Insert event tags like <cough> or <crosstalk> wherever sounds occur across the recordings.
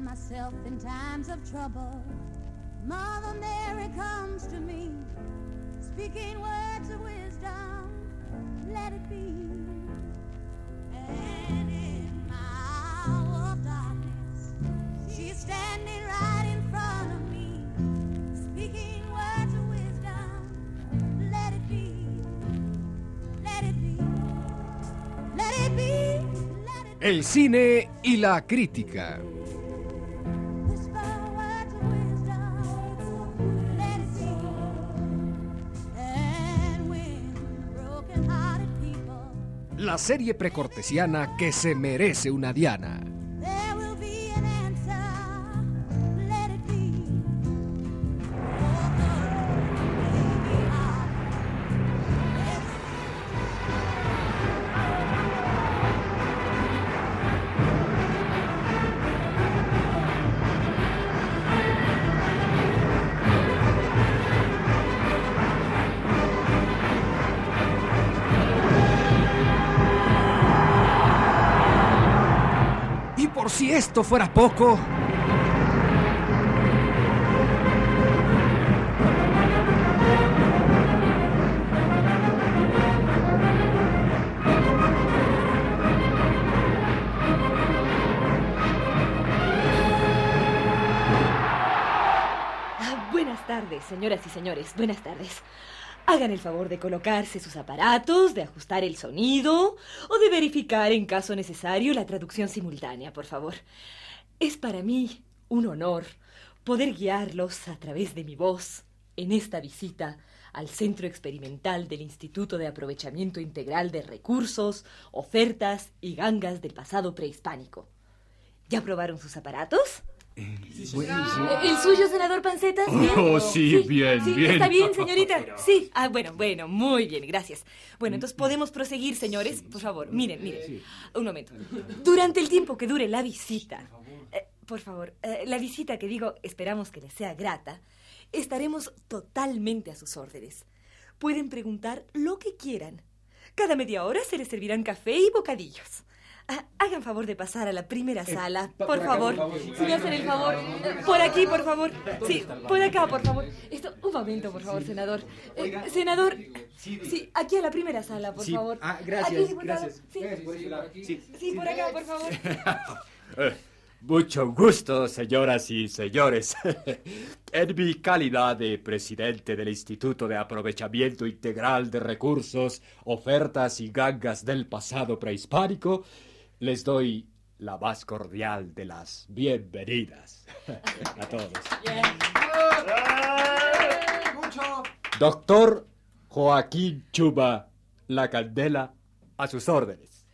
find myself in times of trouble, Mother Mary comes to me, speaking words of wisdom. Let it be. And in my hour of darkness, she's standing right in front of me, speaking words of wisdom. Let it be. Let it be. Let it be. El cine y la crítica. La serie precortesiana que se merece una Diana. Fuera poco, Ah, buenas tardes, señoras y señores, buenas tardes. Hagan el favor de colocarse sus aparatos, de ajustar el sonido o de verificar en caso necesario la traducción simultánea, por favor. Es para mí un honor poder guiarlos a través de mi voz en esta visita al Centro Experimental del Instituto de Aprovechamiento Integral de Recursos, Ofertas y Gangas del Pasado Prehispánico. ¿Ya probaron sus aparatos? ¿El suyo, senador Panceta? ¿Bien? Oh, sí, bien, bien. ¿Está bien, señorita? <laughs> Sí. Ah, bueno, bueno, muy bien, gracias. Bueno, entonces podemos proseguir, señores. Por favor, miren, miren. Un momento. Durante el tiempo que dure la visita, eh, por favor, eh, la visita que digo, esperamos que les sea grata, estaremos totalmente a sus órdenes. Pueden preguntar lo que quieran. Cada media hora se les servirán café y bocadillos. Ah, hagan favor de pasar a la primera sala, por, favor. Si me hacen el favor. Eh, Por aquí, por favor. Sí, por acá, por favor. Esto, un momento, por favor, senador. Eh, senador. Sí, aquí a la primera sala, por Sí, favor. ah, gracias, Aquí, por favor. gracias. Sí. Sí. por acá, por favor. <laughs> Eh, mucho gusto, señoras y señores. <laughs> en mi calidad de presidente del Instituto de Aprovechamiento Integral de Recursos, Ofertas y Gangas del Pasado Prehispánico, les doy la más cordial de las bienvenidas a todos. Doctor Joaquín Chuba La Candela, a sus órdenes.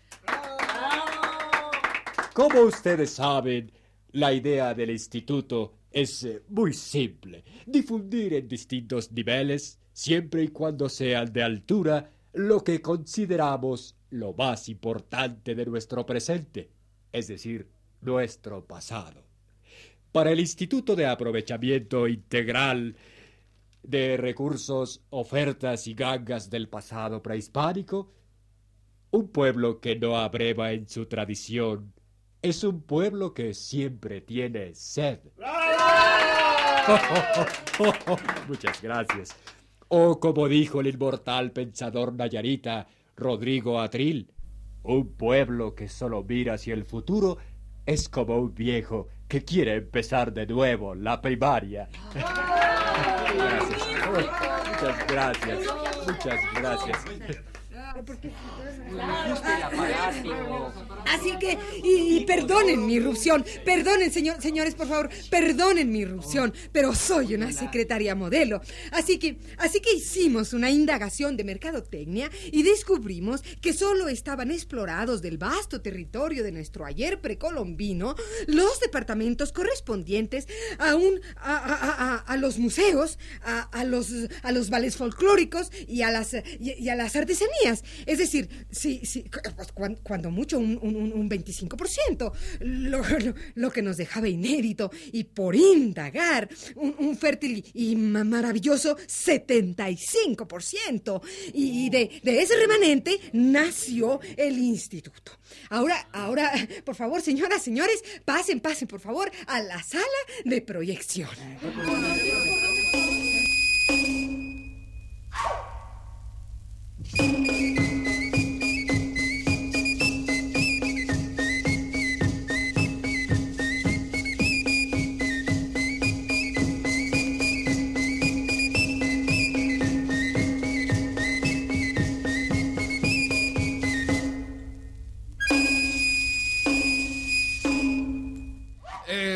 Como ustedes saben, la idea del instituto es eh, muy simple. Difundir en distintos niveles, siempre y cuando sean de altura, lo que consideramos lo más importante de nuestro presente, es decir, nuestro pasado. Para el Instituto de Aprovechamiento Integral de Recursos, Ofertas y Gangas del Pasado Prehispánico, un pueblo que no abreva en su tradición es un pueblo que siempre tiene sed. <laughs> Muchas gracias. O como dijo el inmortal pensador nayarita Rodrigo Atril, un pueblo que solo mira hacia el futuro es como un viejo que quiere empezar de nuevo la primaria. Gracias. Muchas gracias. Muchas gracias. Así que, y, y perdonen mi irrupción, perdonen, señor, señores, por favor, perdonen mi irrupción, pero soy una secretaria modelo. Así que, así que hicimos una indagación de mercadotecnia y descubrimos que solo estaban explorados del vasto territorio de nuestro ayer precolombino los departamentos correspondientes a un a, a- a- a los museos, a, a los a los vales folclóricos y a las y, y a las artesanías. Es decir, sí, sí, pues, cuan- cuando, mucho un, un- un- un 25%, lo, lo- que nos dejaba inédito y por indagar un, un fértil y ma- maravilloso 75%. Y de, de ese remanente nació el instituto. Ahora, ahora, por favor, señoras, señores, pasen, pasen, por favor, a la sala de proyección. Thank you.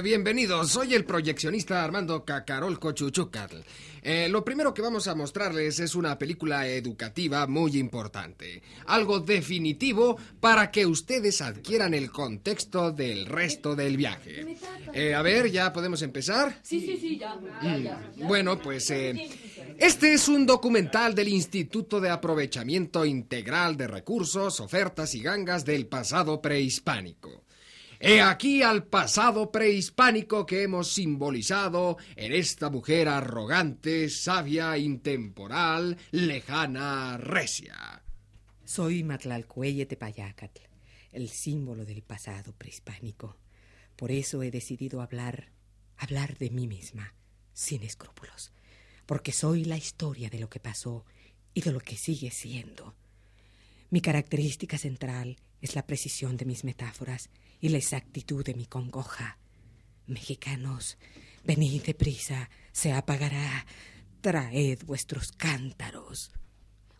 Eh, bienvenidos, soy el proyeccionista Armando Cacarolco Chuchucatl. Eh, lo primero que vamos a mostrarles es una película educativa muy importante. Algo definitivo para que ustedes adquieran el contexto del resto del viaje. Eh, a ver, ¿ya podemos empezar? Sí, sí, sí, ya. Mm, Bueno, pues eh, este es un documental del Instituto de Aprovechamiento Integral de Recursos, Ofertas y Gangas del pasado prehispánico. He aquí al pasado prehispánico que hemos simbolizado en esta mujer arrogante, sabia, intemporal, lejana, recia. Soy Matlalcueye Tepayacatl, el símbolo del pasado prehispánico. Por eso he decidido hablar, hablar de mí misma, sin escrúpulos, porque soy la historia de lo que pasó y de lo que sigue siendo. Mi característica central es la precisión de mis metáforas y la exactitud de mi congoja. Mexicanos, venid deprisa, se apagará. Traed vuestros cántaros.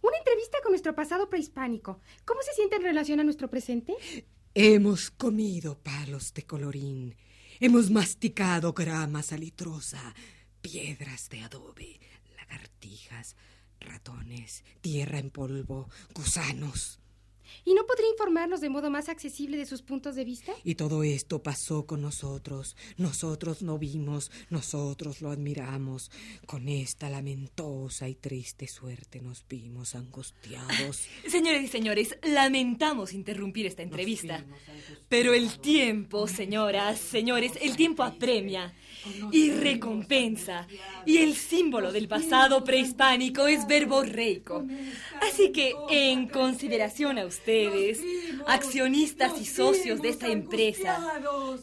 Una entrevista con nuestro pasado prehispánico. ¿Cómo se siente en relación a nuestro presente? Hemos comido palos de colorín, hemos masticado grama salitrosa, piedras de adobe, lagartijas, ratones, tierra en polvo, gusanos. ¿Y no podría informarnos de modo más accesible de sus puntos de vista? Y todo esto pasó con nosotros. Nosotros lo vimos, nosotros lo admiramos. Con esta lamentosa y triste suerte nos vimos angustiados. <laughs> Señores y señores, lamentamos interrumpir esta entrevista. Pero el tiempo, señoras, señores, el tiempo apremia y recompensa. Y el símbolo del pasado prehispánico es verborreico. Así que, en consideración a ustedes, accionistas y socios de esta empresa,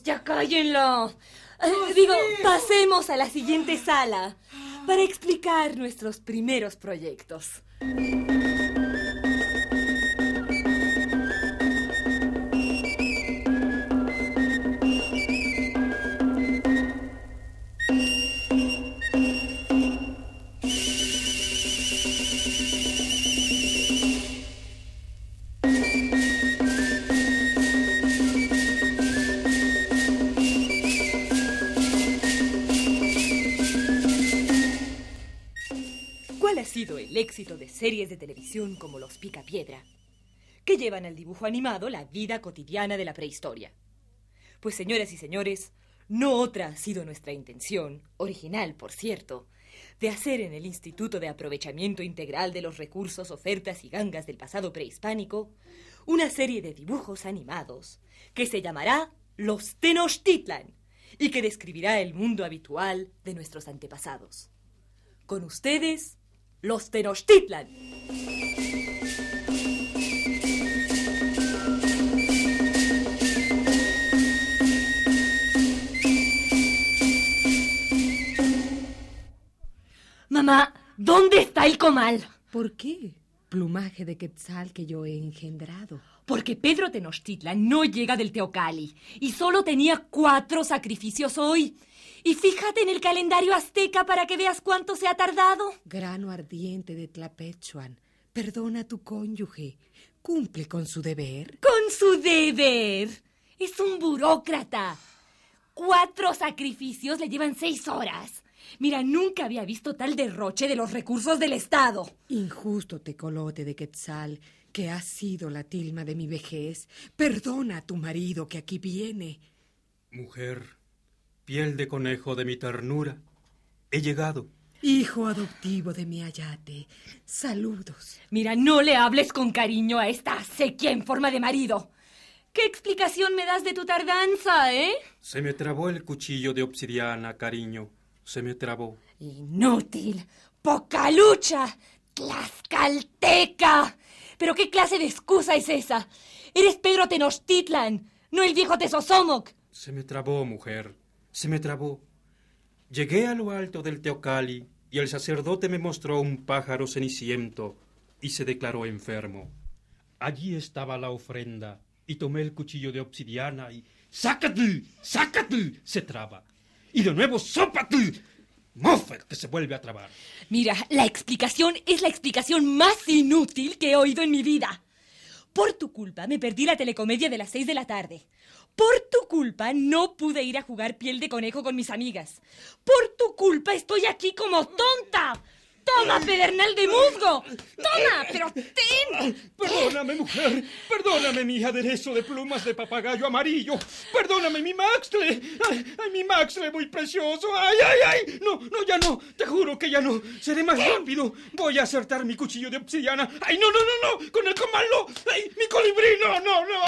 ya cállenlo. Eh, Digo, pasemos a la siguiente sala para explicar nuestros primeros proyectos. El éxito de series de televisión como Los Picapiedra? Que llevan al dibujo animado la vida cotidiana de la prehistoria. Pues señoras y señores, no otra ha sido nuestra intención, original por cierto, de hacer en el Instituto de Aprovechamiento Integral de los Recursos, Ofertas y Gangas del pasado prehispánico una serie de dibujos animados que se llamará Los Tenochtitlan y que describirá el mundo habitual de nuestros antepasados. Con ustedes, los Tenochtitlan. Mamá, ¿dónde está el comal? ¿Por qué? Plumaje de quetzal que yo he engendrado. Porque Pedro Tenochtitlan no llega del Teocali y solo tenía cuatro sacrificios hoy. Y fíjate en el calendario azteca para que veas cuánto se ha tardado. Grano ardiente de Tlapechuan, perdona a tu cónyuge. Cumple con su deber. Con su deber. Es un burócrata. Cuatro sacrificios le llevan seis horas. Mira, nunca había visto tal derroche de los recursos del Estado. Injusto tecolote de quetzal, que has sido la tilma de mi vejez. Perdona a tu marido que aquí viene. Mujer, piel de conejo de mi ternura, he llegado. Hijo adoptivo de mi ayate. Saludos. Mira, no le hables con cariño a esta sequía en forma de marido. ¿Qué explicación me das de tu tardanza, eh? Se me trabó el cuchillo de obsidiana, cariño. Se me trabó. Inútil. Poca lucha. Tlaxcalteca. ¿Pero qué clase de excusa es esa? Eres Pedro Tenochtitlan, no el viejo Tesosomoc. Se me trabó, mujer. Se me trabó. Llegué a lo alto del Teocali y el sacerdote me mostró un pájaro ceniciento y se declaró enfermo. Allí estaba la ofrenda y tomé el cuchillo de obsidiana y ¡Sácate! ¡Sácate! se traba. Y de nuevo ¡Sópate! ¡Moffet! que se vuelve a trabar. Mira, la explicación es la explicación más inútil que he oído en mi vida. Por tu culpa me perdí la telecomedia de las seis de la tarde. Por tu culpa no pude ir a jugar piel de conejo con mis amigas. Por tu culpa estoy aquí como tonta. ¡Toma, pedernal de musgo! ¡Toma! ¡Pero ten! Perdóname, mujer. Perdóname, mi aderezo de plumas de papagayo amarillo. Perdóname, mi maxle. Ay, ay, mi maxle muy precioso. Ay, ay, ay. No, no, ya no. Te juro que ya no. Seré más rápido. Voy a acertar mi cuchillo de obsidiana. Ay, no, no, no, no. Con el comalo. Ay, mi colibrí. No, no, no.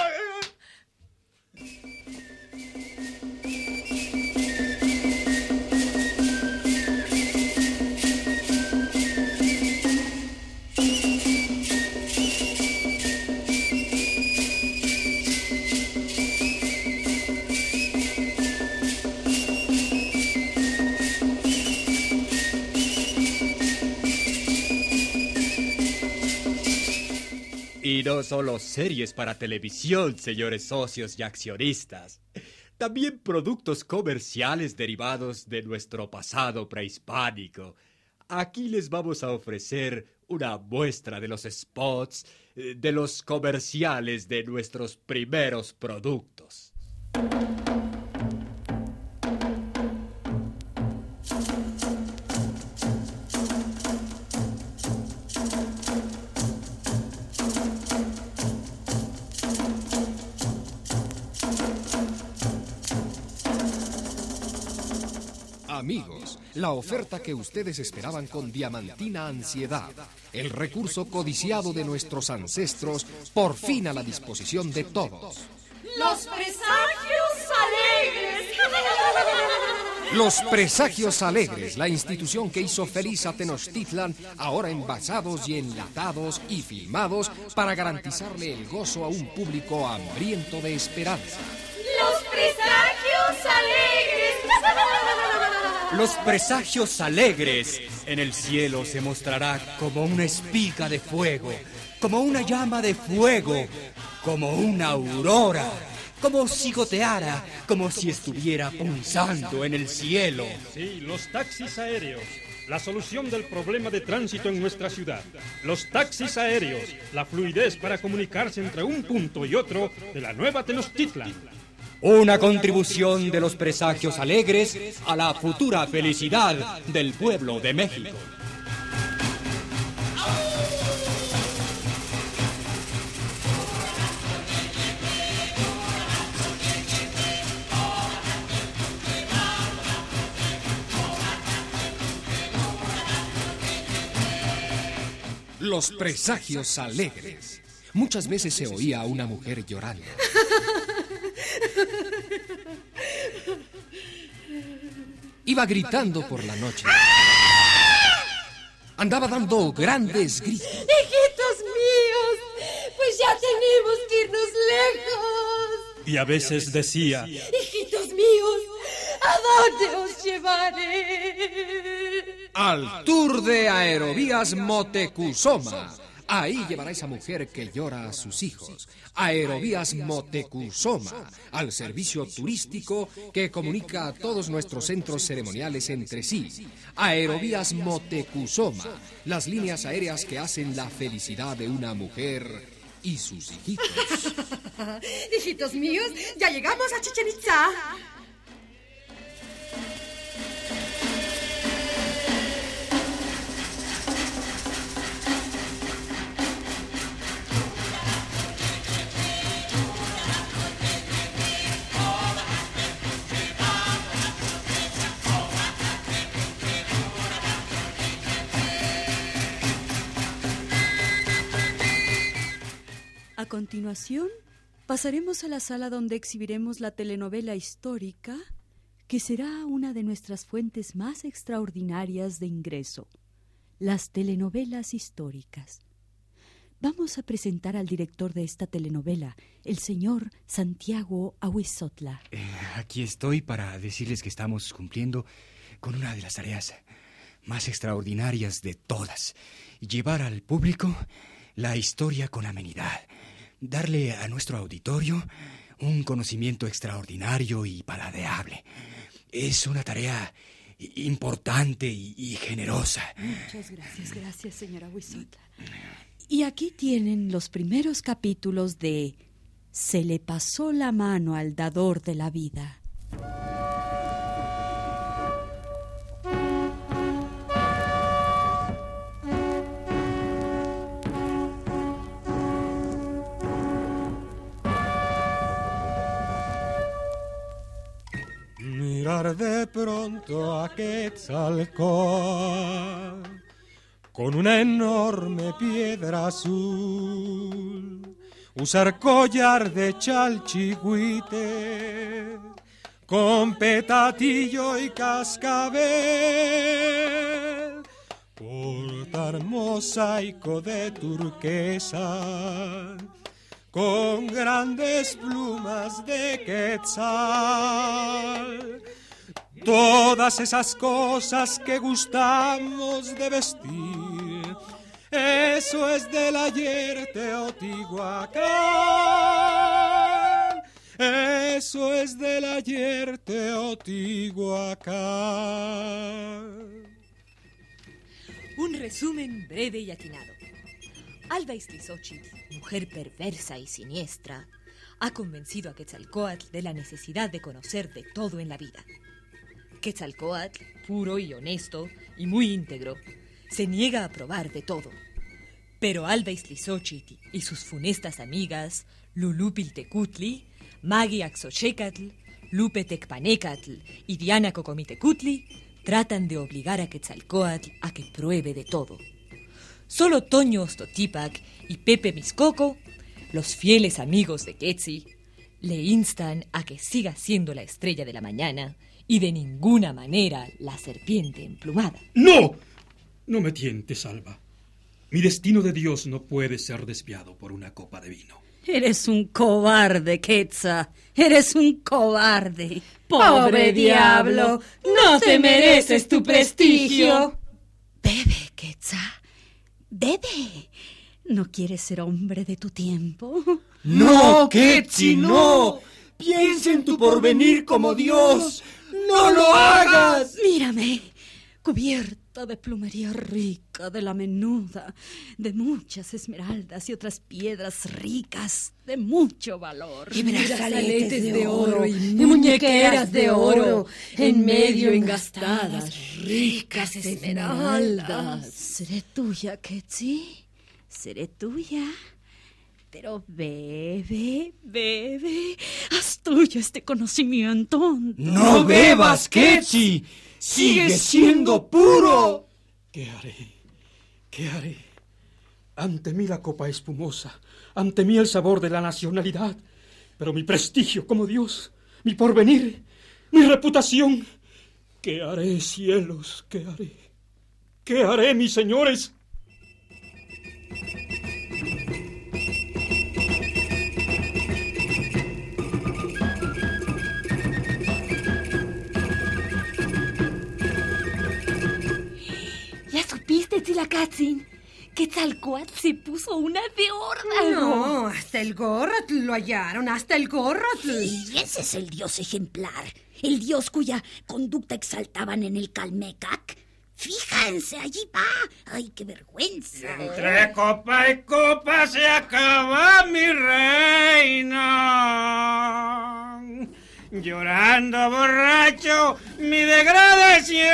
No solo series para televisión, señores socios y accionistas. También productos comerciales derivados de nuestro pasado prehispánico. Aquí les vamos a ofrecer una muestra de los spots, eh, de los comerciales de nuestros primeros productos. Amigos, la oferta que ustedes esperaban con diamantina ansiedad, el recurso codiciado de nuestros ancestros, por fin a la disposición de todos. ¡Los presagios alegres! Los Presagios Alegres, la institución que hizo feliz a Tenochtitlan, ahora envasados y enlatados y filmados para garantizarle el gozo a un público hambriento de esperanza. Los presagios alegres. En el cielo se mostrará como una espiga de fuego, como una llama de fuego, como una aurora, como si goteara, como si estuviera punzando en el cielo. Sí, los taxis aéreos. La solución del problema de tránsito en nuestra ciudad. Los taxis aéreos. La fluidez para comunicarse entre un punto y otro de la nueva Tenochtitlan. Una contribución de los presagios alegres a la futura felicidad del pueblo de México. Los Presagios Alegres. Muchas veces se oía a una mujer llorando. <laughs> Iba gritando por la noche. Andaba dando grandes gritos. Hijitos míos, pues ya tenemos que irnos lejos. Y a veces decía, Hijitos míos, ¿a dónde os llevaré? Al tour de Aerovías Motecuzoma. Ahí llevará esa mujer que llora a sus hijos. Aerovías Motecuzoma, al servicio turístico que comunica a todos nuestros centros ceremoniales entre sí. Aerovías Motecuzoma, las líneas aéreas que hacen la felicidad de una mujer y sus hijitos. <laughs> Hijitos míos, ya llegamos a Chichen Itza. Continuación, pasaremos a la sala donde exhibiremos la telenovela histórica, que será una de nuestras fuentes más extraordinarias de ingreso, las telenovelas históricas. Vamos a presentar al director de esta telenovela, el señor Santiago Ahuizotla. Eh, aquí estoy para decirles que estamos cumpliendo con una de las tareas más extraordinarias de todas. Llevar al público la historia con amenidad. Darle a nuestro auditorio un conocimiento extraordinario y paladeable. Es una tarea importante y, generosa. Muchas gracias, gracias, señora Huizotla. Y aquí tienen los primeros capítulos de Se le pasó la mano al dador de la vida. Mirar de pronto a Quetzalcóatl con una enorme piedra azul, usar collar de chalchihuite, con petatillo y cascabel, portar mosaico de turquesa, con grandes plumas de quetzal todas esas cosas que gustamos de vestir. Eso es del ayer Teotihuacán. Eso es del ayer Teotihuacán. Un resumen breve y atinado. Alba Iztlizochitl, mujer perversa y siniestra, ha convencido a Quetzalcoatl de la necesidad de conocer de todo en la vida. Quetzalcoatl, puro y honesto y muy íntegro, se niega a probar de todo. Pero Alba Iztlizochitl y sus funestas amigas, Lulupiltecutli, Magi Axochecatl, Lupe Tecpanecatl y Diana Cocomitecutli, tratan de obligar a Quetzalcoatl a que pruebe de todo. Solo Toño Ostotipac y Pepe Miscoco, los fieles amigos de Quetzi, le instan a que siga siendo la estrella de la mañana y de ninguna manera la serpiente emplumada. ¡No! No me tientes, Alba. Mi destino de Dios no puede ser desviado por una copa de vino. Eres un cobarde, Quetza. Eres un cobarde. Pobre diablo. No te mereces tu prestigio. Bebe, Quetza. Bebe. ¿No quieres ser hombre de tu tiempo? No, Ketzi, no. Piensa en tu porvenir como Dios. ¡No lo hagas! Mírame, cubierta de plumería rica, de la menuda, de muchas esmeraldas y otras piedras ricas, de mucho valor. Y brazaletes de oro y muñequeras de oro, en medio engastadas, ricas esmeraldas. ¿Seré tuya, Ketzi? ¿Seré tuya? Pero bebe, bebe, haz tuyo este conocimiento. ¡No bebas, Ketzi! ¡Sigue siendo puro! ¿Qué haré? ¿Qué haré? Ante mí la copa espumosa, ante mí el sabor de la nacionalidad, pero mi prestigio como Dios, mi porvenir, mi reputación. ¿Qué haré, cielos? ¿Qué haré? ¿Qué haré, mis señores? Supiste, Tzilacatzin? Que Tzalcoatl se puso una de órdago. No, hasta el gorrotl lo hallaron, hasta el gorrotl. Y ese es el dios ejemplar, el dios cuya conducta exaltaban en el Calmecac. Fíjense, allí va. ¡Ay, qué vergüenza! Entre copa y copa se acaba mi reino. Llorando borracho mi degradación.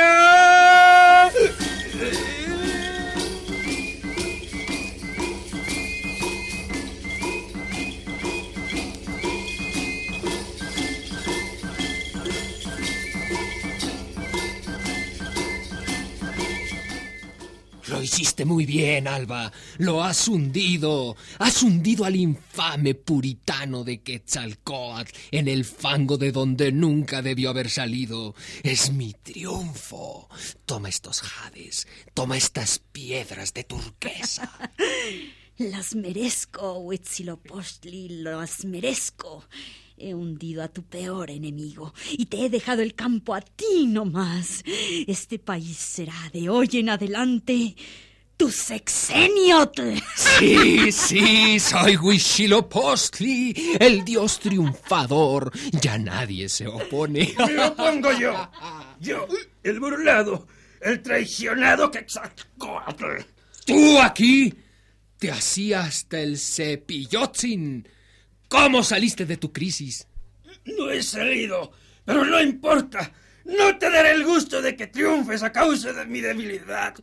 Hiciste muy bien, Alba. Lo has hundido. Has hundido al infame puritano de Quetzalcoatl en el fango de donde nunca debió haber salido. Es mi triunfo. Toma estos jades. Toma estas piedras de turquesa. <laughs> Las merezco, Huitzilopochtli, las merezco. He hundido a tu peor enemigo y te he dejado el campo a ti nomás. Este país será de hoy en adelante tu sexenio. Sí, sí, soy Huitzilopochtli, el dios triunfador. Ya nadie se opone. Me opongo yo. Yo, el burlado, el traicionado Quetzalcoatl. ¿Tú aquí? Te hacía hasta el cepillotzin. ¿Cómo saliste de tu crisis? No he salido, pero no importa. No te daré el gusto de que triunfes a causa de mi debilidad.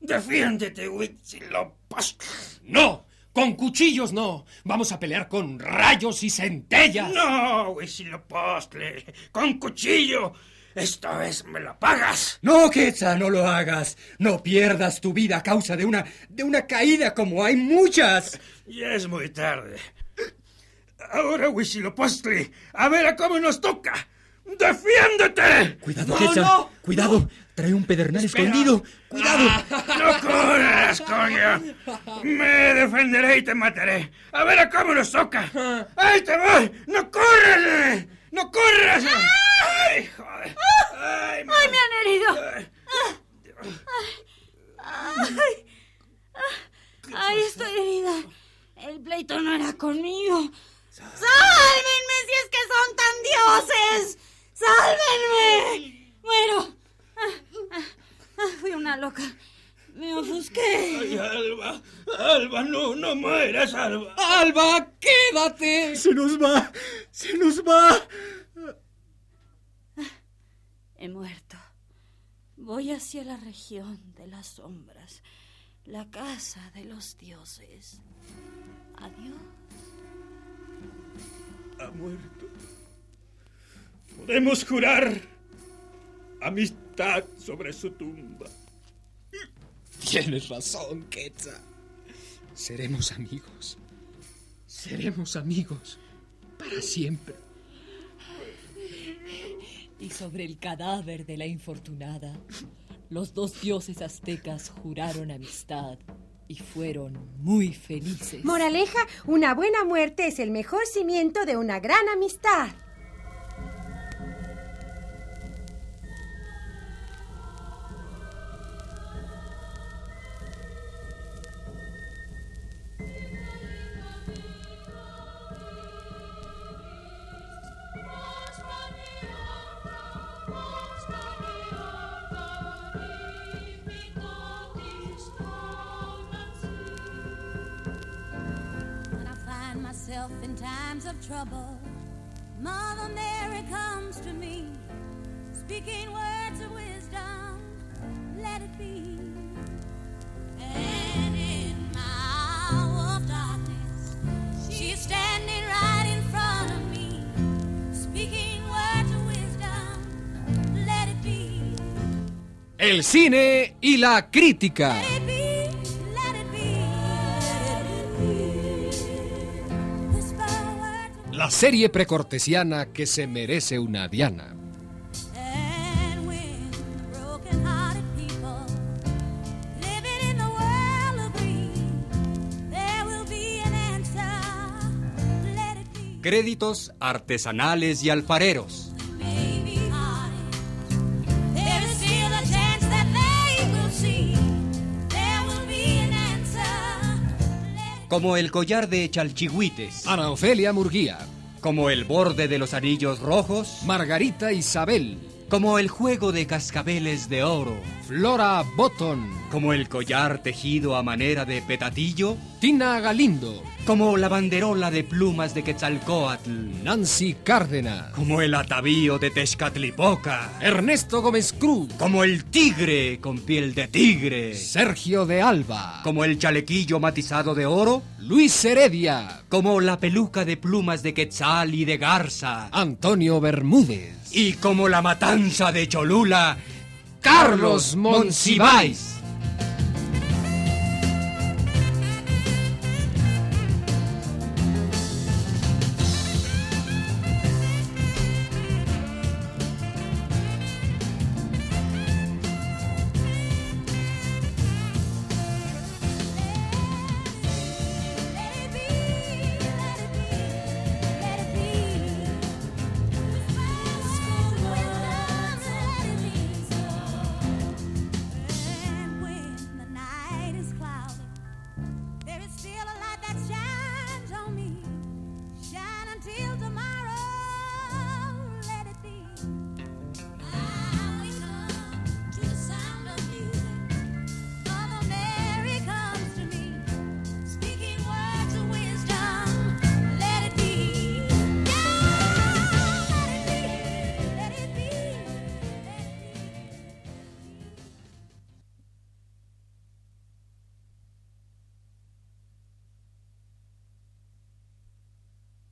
Defiéndete, Huitzilopochtli. No, con cuchillos no. Vamos a pelear con rayos y centellas. No, Huitzilopochtli. Con cuchillo. Esta vez me la pagas. No, Quetzal, no lo hagas. No pierdas tu vida a causa de una de una caída como hay muchas. Ya es muy tarde. Ahora, Huitzilopochtli, a ver a cómo nos toca. ¡Defiéndete! Cuidado, No, Cuidado. Trae un pedernal Espera. escondido. Cuidado. ¡No corras, coño! Me defenderé y te mataré. A ver a cómo nos toca. ¡Ahí te voy! ¡No corras! ¡No corras! ¡Ay, joder! ¡Ay, ¡Ay, me han herido! ¡Ay! ¡Ay, estoy herida! El pleito no era conmigo. ¡Sálvenme si es que son tan dioses! ¡Sálvenme! Muero. Ah, ah, ah, fui una loca. Me ofusqué. Ay, Alba! ¡Alba, no, no mueras, Alba! ¡Alba, quédate! Se nos va. Se nos va. He muerto. Voy hacia la región de las sombras, la casa de los dioses. Adiós. Ha muerto. Podemos jurar amistad sobre su tumba. Tienes razón, Quetzal. Seremos amigos. Seremos amigos. Para siempre. Y sobre el cadáver de la infortunada, los dos dioses aztecas juraron amistad y fueron muy felices. Moraleja, una buena muerte es el mejor cimiento de una gran amistad. Times of trouble, Mother Mary comes to me, speaking words of wisdom. Let it be. And in my hour of darkness, she's standing right in front of me, speaking words of wisdom. Let it be. El cine y la crítica. La serie precortesiana que se merece una Diana. And when broken-hearted people living in the world agree, there will be an answer. Let it be, Créditos artesanales y alfareros. Como el collar de Chalchihuites. Ana Ofelia Murguía. Como el borde de los anillos rojos. Margarita Isabel. Como el juego de cascabeles de oro. Flora Botton. Como el collar tejido a manera de petatillo. Tina Galindo. Como la banderola de plumas de Quetzalcoatl. Nancy Cárdenas. Como el atavío de Tezcatlipoca. Ernesto Gómez Cruz. Como el tigre con piel de tigre. Sergio de Alba. Como el chalequillo matizado de oro. Luis Heredia. Como la peluca de plumas de Quetzal y de Garza. Antonio Bermúdez. Y como la matanza de Cholula. Carlos Monsiváis.